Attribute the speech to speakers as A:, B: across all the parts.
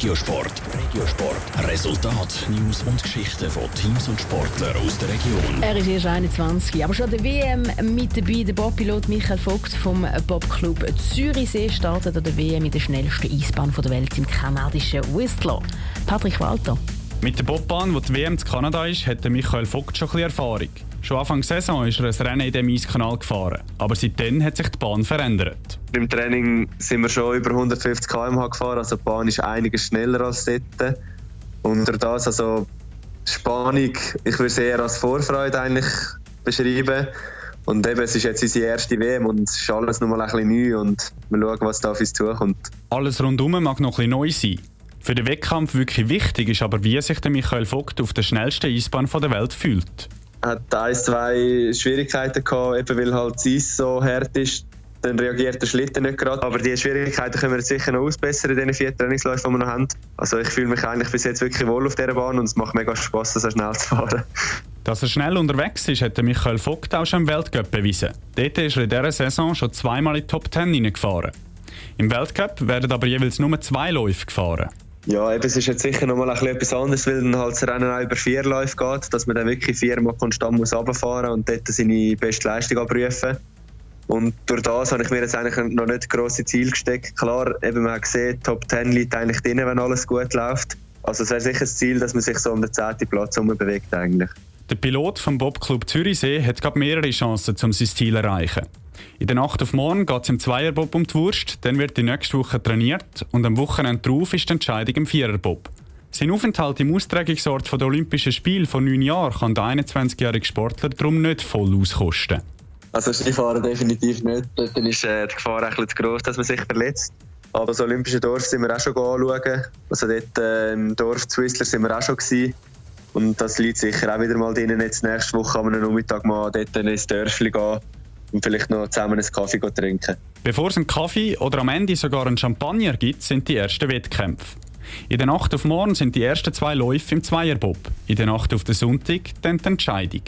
A: Regiosport. Regiosport. Resultat, News und Geschichten von Teams und Sportlern aus der Region.
B: Er ist erst 21, aber schon der WM mit dabei. Der Bobpilot Michael Vogt vom Bobclub Zürichsee startet an der WM in der schnellsten Eisbahn der Welt im kanadischen Whistler. Patrick Walter.
C: Mit der Bobbahn, wo die WM zu Kanada ist, hat Michael Vogt schon ein bisschen Erfahrung. Schon Anfang Saison ist er ein Rennen in dem Eiskanal gefahren. Aber seitdem hat sich die Bahn verändert.
D: Im Training sind wir schon über 150 km/h gefahren, also die Bahn ist einiges schneller als dort. Und das, also Spannung, ich würde es eher als Vorfreude eigentlich beschreiben. Und eben, es ist jetzt unsere erste WM und es ist alles nochmal ein bisschen neu und wir schauen, was da auf uns zukommt.
C: Alles rundum mag noch ein bisschen neu sein. Für den Wettkampf wirklich wichtig ist aber, wie sich der Michael Vogt auf der schnellsten Eisbahn der Welt fühlt.
D: Er hat ein, zwei Schwierigkeiten gehabt, eben weil halt das Eis so hart ist. Dann reagiert der Schlitten nicht gerade. Aber diese Schwierigkeiten können wir jetzt sicher noch ausbessern in den vier Trainingsläufen, die wir noch haben. Also ich fühle mich eigentlich bis jetzt wirklich wohl auf dieser Bahn und es macht mega Spaß, so schnell zu fahren.
C: Dass er schnell unterwegs ist, hat Michael Vogt auch schon im Weltcup bewiesen. Dort ist er in dieser Saison schon zweimal in die Top 10 hineingefahren. Im Weltcup werden aber jeweils nur zwei Läufe gefahren.
D: Ja, eben, es ist jetzt sicher nochmal ein etwas anderes, weil dann halt das Rennen auch über vier Läufe geht, dass man dann wirklich viermal konstant muss runterfahren und dort seine beste Leistung abrufen. Und durch das habe ich mir jetzt eigentlich noch nicht grosse Ziel gesteckt. Klar, eben, man hat gesehen, Top 10 liegt eigentlich drin, wenn alles gut läuft. Also es wäre sicher das Ziel, dass man sich so um den 10. Platz herum bewegt eigentlich.
C: Der Pilot vom Bobclub Zürichsee hat gerade mehrere Chancen, um sein Ziel zu erreichen. In der Nacht auf morgen geht es im Zweierbob um die Wurst, dann wird die nächste Woche trainiert und am Wochenende drauf ist die Entscheidung im Viererbob. Sein Aufenthalt im Austragungsort der Olympischen Spiele vor neun Jahren kann der 21-jährige Sportler darum nicht voll auskosten.
D: Also Skifahren definitiv nicht. Dort ist äh, die Gefahr ein bisschen zu groß, dass man sich verletzt. Aber das Olympische Dorf sind wir auch schon anschauen. Also dort äh, im Dorf Zwissler sind wir auch schon gewesen. Und das liegt sicher auch wieder mal drin. Jetzt nächste Woche am Nachmittag mal dort ins Dörfli gehen und vielleicht noch zusammen einen Kaffee trinken.
C: Bevor es einen Kaffee oder am Ende sogar einen Champagner gibt, sind die ersten Wettkämpfe. In der Nacht auf morgen sind die ersten zwei Läufe im Zweierbob. In der Nacht auf den Sonntag dann die Entscheidung.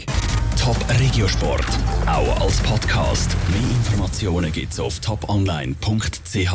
A: Top Regiosport, auch als Podcast. Mehr Informationen gibt's auf toponline.ch.